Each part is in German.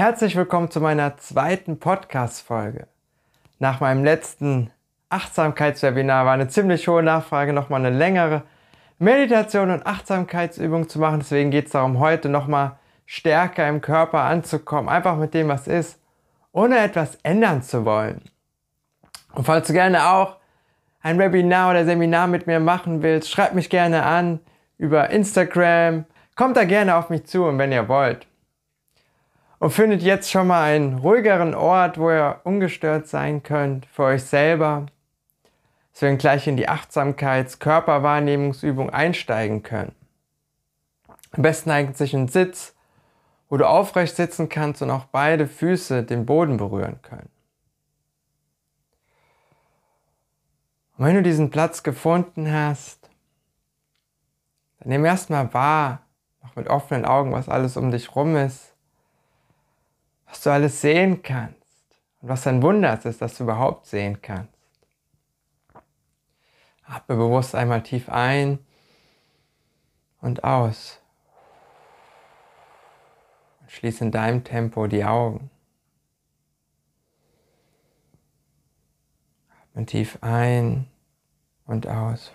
Herzlich willkommen zu meiner zweiten Podcast-Folge. Nach meinem letzten Achtsamkeitswebinar war eine ziemlich hohe Nachfrage, nochmal eine längere Meditation und Achtsamkeitsübung zu machen. Deswegen geht es darum, heute nochmal stärker im Körper anzukommen, einfach mit dem, was ist, ohne etwas ändern zu wollen. Und falls du gerne auch ein Webinar oder Seminar mit mir machen willst, schreib mich gerne an über Instagram. Kommt da gerne auf mich zu und wenn ihr wollt. Und findet jetzt schon mal einen ruhigeren Ort, wo ihr ungestört sein könnt für euch selber. Dass wir gleich in die Achtsamkeits-Körperwahrnehmungsübung einsteigen können. Am besten eignet sich ein Sitz, wo du aufrecht sitzen kannst und auch beide Füße den Boden berühren können. Und wenn du diesen Platz gefunden hast, dann nimm erstmal wahr, auch mit offenen Augen, was alles um dich rum ist, was du alles sehen kannst und was ein Wunder ist, dass du überhaupt sehen kannst. Atme bewusst einmal tief ein und aus. Und schließe in deinem Tempo die Augen. Atme tief ein und aus.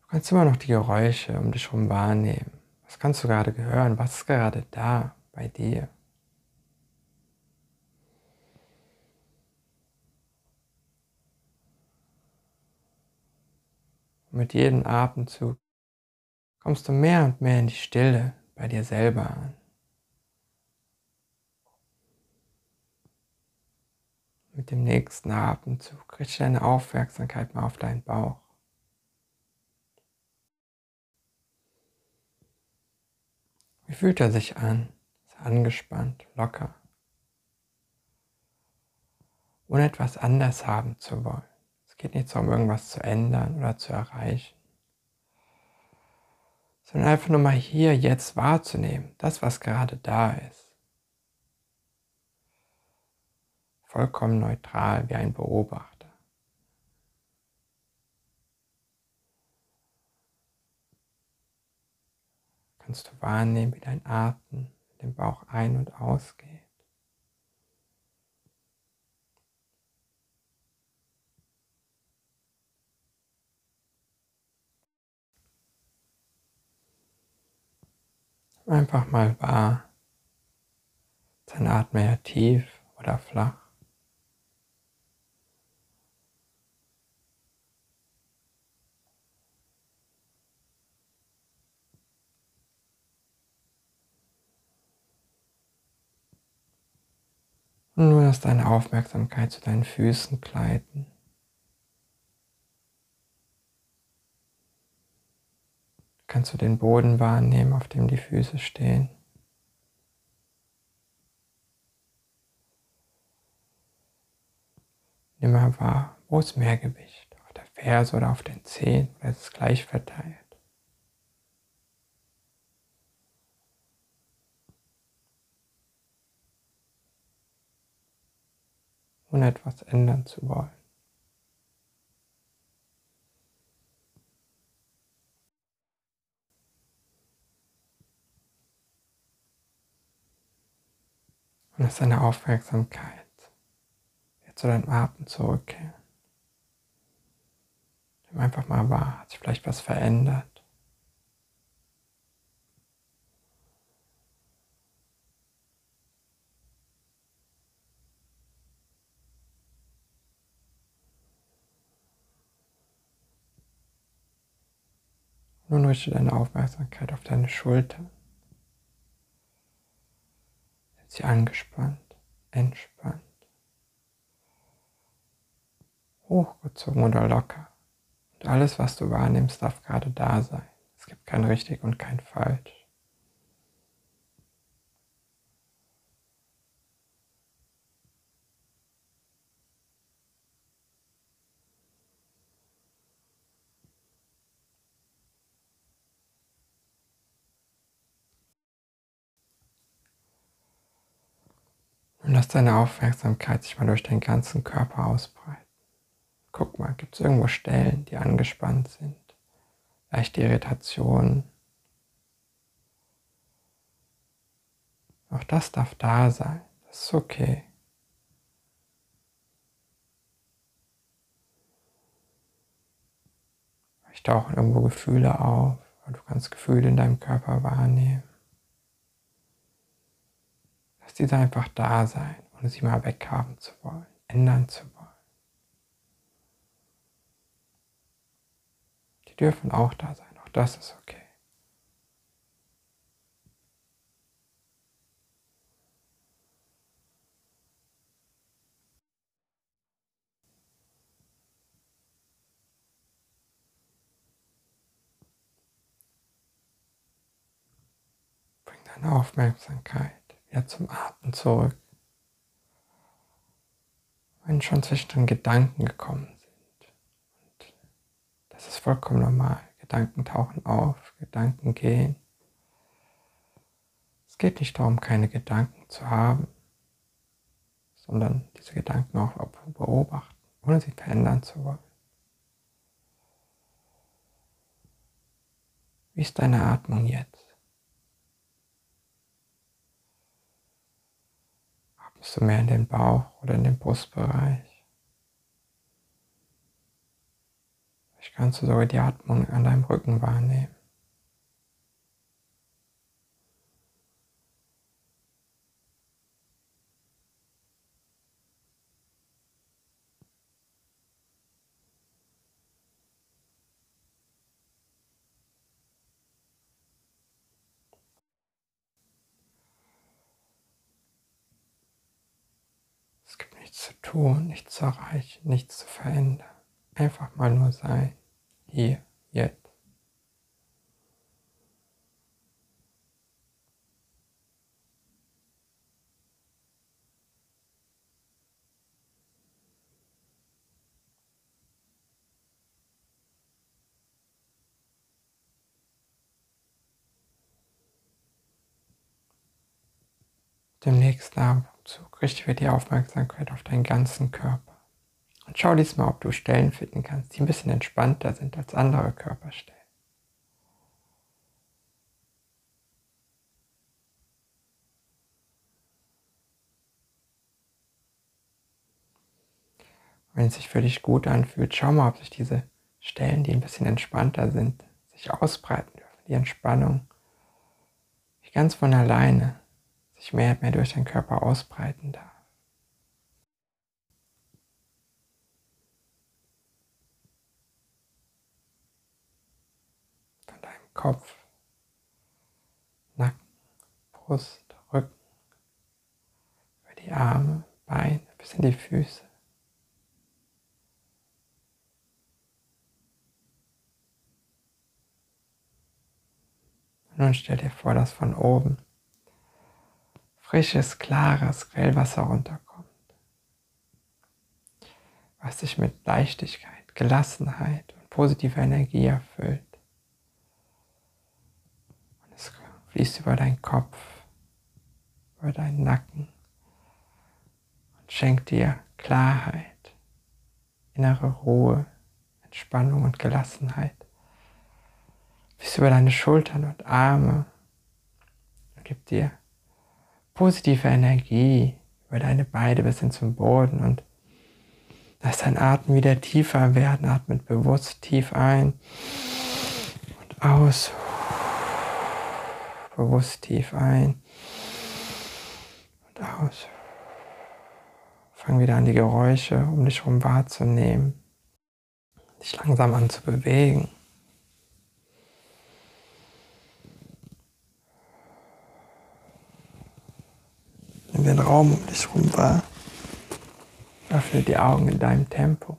Du kannst immer noch die Geräusche um dich herum wahrnehmen. Was kannst du gerade hören? Was ist gerade da bei dir? Und mit jedem Atemzug kommst du mehr und mehr in die Stille bei dir selber an. Mit dem nächsten Atemzug richte deine Aufmerksamkeit mal auf deinen Bauch. Wie fühlt er sich an? Ist er angespannt, locker? Ohne etwas anders haben zu wollen. Es geht nicht darum, irgendwas zu ändern oder zu erreichen, sondern einfach nur mal hier jetzt wahrzunehmen, das, was gerade da ist. Vollkommen neutral wie ein Beobachter. Kannst du wahrnehmen, wie dein Atem in den Bauch ein- und ausgeht. Einfach mal wahr, dein Atmen eher tief oder flach. Und nur lass deine Aufmerksamkeit zu deinen Füßen gleiten. Kannst du den Boden wahrnehmen, auf dem die Füße stehen? Nimm mal wahr, wo ist mehr Gewicht? Auf der Ferse oder auf den Zehen? Oder ist es gleich verteilt? Ohne etwas ändern zu wollen. Und lass deine Aufmerksamkeit jetzt zu deinem Atem zurückkehren. Nimm einfach mal wahr, hat sich vielleicht was verändert. Nun richte deine Aufmerksamkeit auf deine Schultern. Jetzt sie angespannt, entspannt, hochgezogen oder locker. Und alles, was du wahrnimmst, darf gerade da sein. Es gibt kein richtig und kein falsch. Und lass deine Aufmerksamkeit sich mal durch den ganzen Körper ausbreiten. Guck mal, gibt es irgendwo Stellen, die angespannt sind? leichte Irritation. Auch das darf da sein. Das ist okay. Vielleicht tauchen irgendwo Gefühle auf, und du kannst Gefühle in deinem Körper wahrnehmen. Lass diese einfach da sein, ohne sie mal weghaben zu wollen, ändern zu wollen. Die dürfen auch da sein, auch das ist okay. deine Aufmerksamkeit wieder zum Atmen zurück. Wenn schon zwischendrin Gedanken gekommen sind. Und das ist vollkommen normal. Gedanken tauchen auf, Gedanken gehen. Es geht nicht darum, keine Gedanken zu haben, sondern diese Gedanken auch beobachten, ohne sie verändern zu wollen. Wie ist deine Atmung jetzt? Bist du mehr in den Bauch oder in den Brustbereich? Vielleicht kannst du sogar die Atmung an deinem Rücken wahrnehmen. Nichts zu tun, nichts zu erreichen, nichts zu verändern. Einfach mal nur sein. Hier, jetzt. Demnächst aber Atemzug richte wir die Aufmerksamkeit auf deinen ganzen Körper. Und schau diesmal, ob du Stellen finden kannst, die ein bisschen entspannter sind als andere Körperstellen. Wenn es sich für dich gut anfühlt, schau mal, ob sich diese Stellen, die ein bisschen entspannter sind, sich ausbreiten dürfen. Die Entspannung ganz von alleine sich mehr und mehr durch deinen Körper ausbreiten darf. Von deinem Kopf, Nacken, Brust, Rücken, über die Arme, Beine bis in die Füße. Nun stell dir vor, dass von oben frisches, klares Quellwasser runterkommt, was dich mit Leichtigkeit, Gelassenheit und positiver Energie erfüllt. Und es fließt über deinen Kopf, über deinen Nacken und schenkt dir Klarheit, innere Ruhe, Entspannung und Gelassenheit. Fließt über deine Schultern und Arme und gibt dir positive Energie über deine Beine bis hin zum Boden und lass dein Atem wieder tiefer werden. Atme bewusst tief ein und aus. Bewusst tief ein und aus. Fang wieder an, die Geräusche um dich herum wahrzunehmen, dich langsam an zu bewegen. In den Raum um dich herum wahr. Öffne die Augen in deinem Tempo.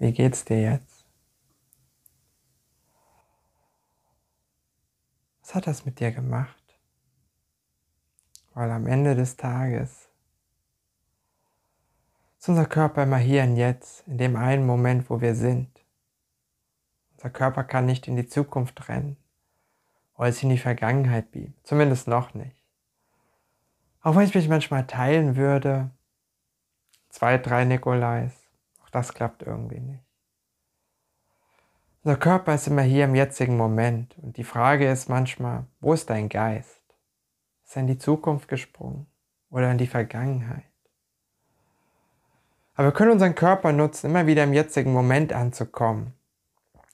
Wie geht's dir jetzt? Was hat das mit dir gemacht? Weil am Ende des Tages ist unser Körper immer hier und jetzt, in dem einen Moment, wo wir sind. Unser Körper kann nicht in die Zukunft rennen oder es in die Vergangenheit biegen, zumindest noch nicht. Auch wenn ich mich manchmal teilen würde, zwei, drei Nikolais, auch das klappt irgendwie nicht. Unser Körper ist immer hier im jetzigen Moment und die Frage ist manchmal, wo ist dein Geist? Ist er in die Zukunft gesprungen oder in die Vergangenheit? Aber wir können unseren Körper nutzen, immer wieder im jetzigen Moment anzukommen.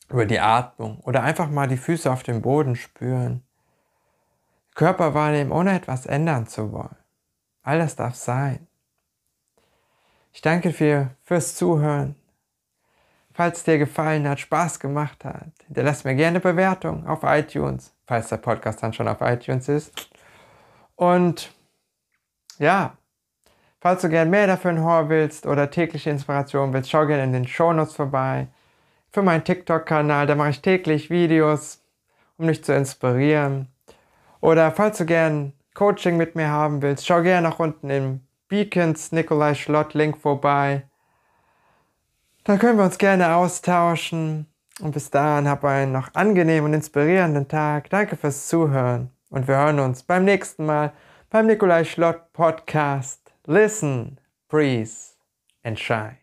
Über die Atmung oder einfach mal die Füße auf dem Boden spüren. Körper wahrnehmen, ohne etwas ändern zu wollen. All das darf sein. Ich danke dir fürs Zuhören. Falls dir gefallen hat, Spaß gemacht hat, hinterlass mir gerne Bewertung auf iTunes, falls der Podcast dann schon auf iTunes ist. Und ja, falls du gerne mehr davon hören willst oder tägliche Inspiration willst, schau gerne in den Shownotes vorbei. Für meinen TikTok-Kanal, da mache ich täglich Videos, um dich zu inspirieren. Oder falls du gerne Coaching mit mir haben willst, schau gerne nach unten im Beacons Nikolai Schlott Link vorbei. Da können wir uns gerne austauschen. Und bis dahin hab einen noch angenehmen und inspirierenden Tag. Danke fürs Zuhören. Und wir hören uns beim nächsten Mal beim Nikolai Schlott Podcast. Listen, breathe and shine.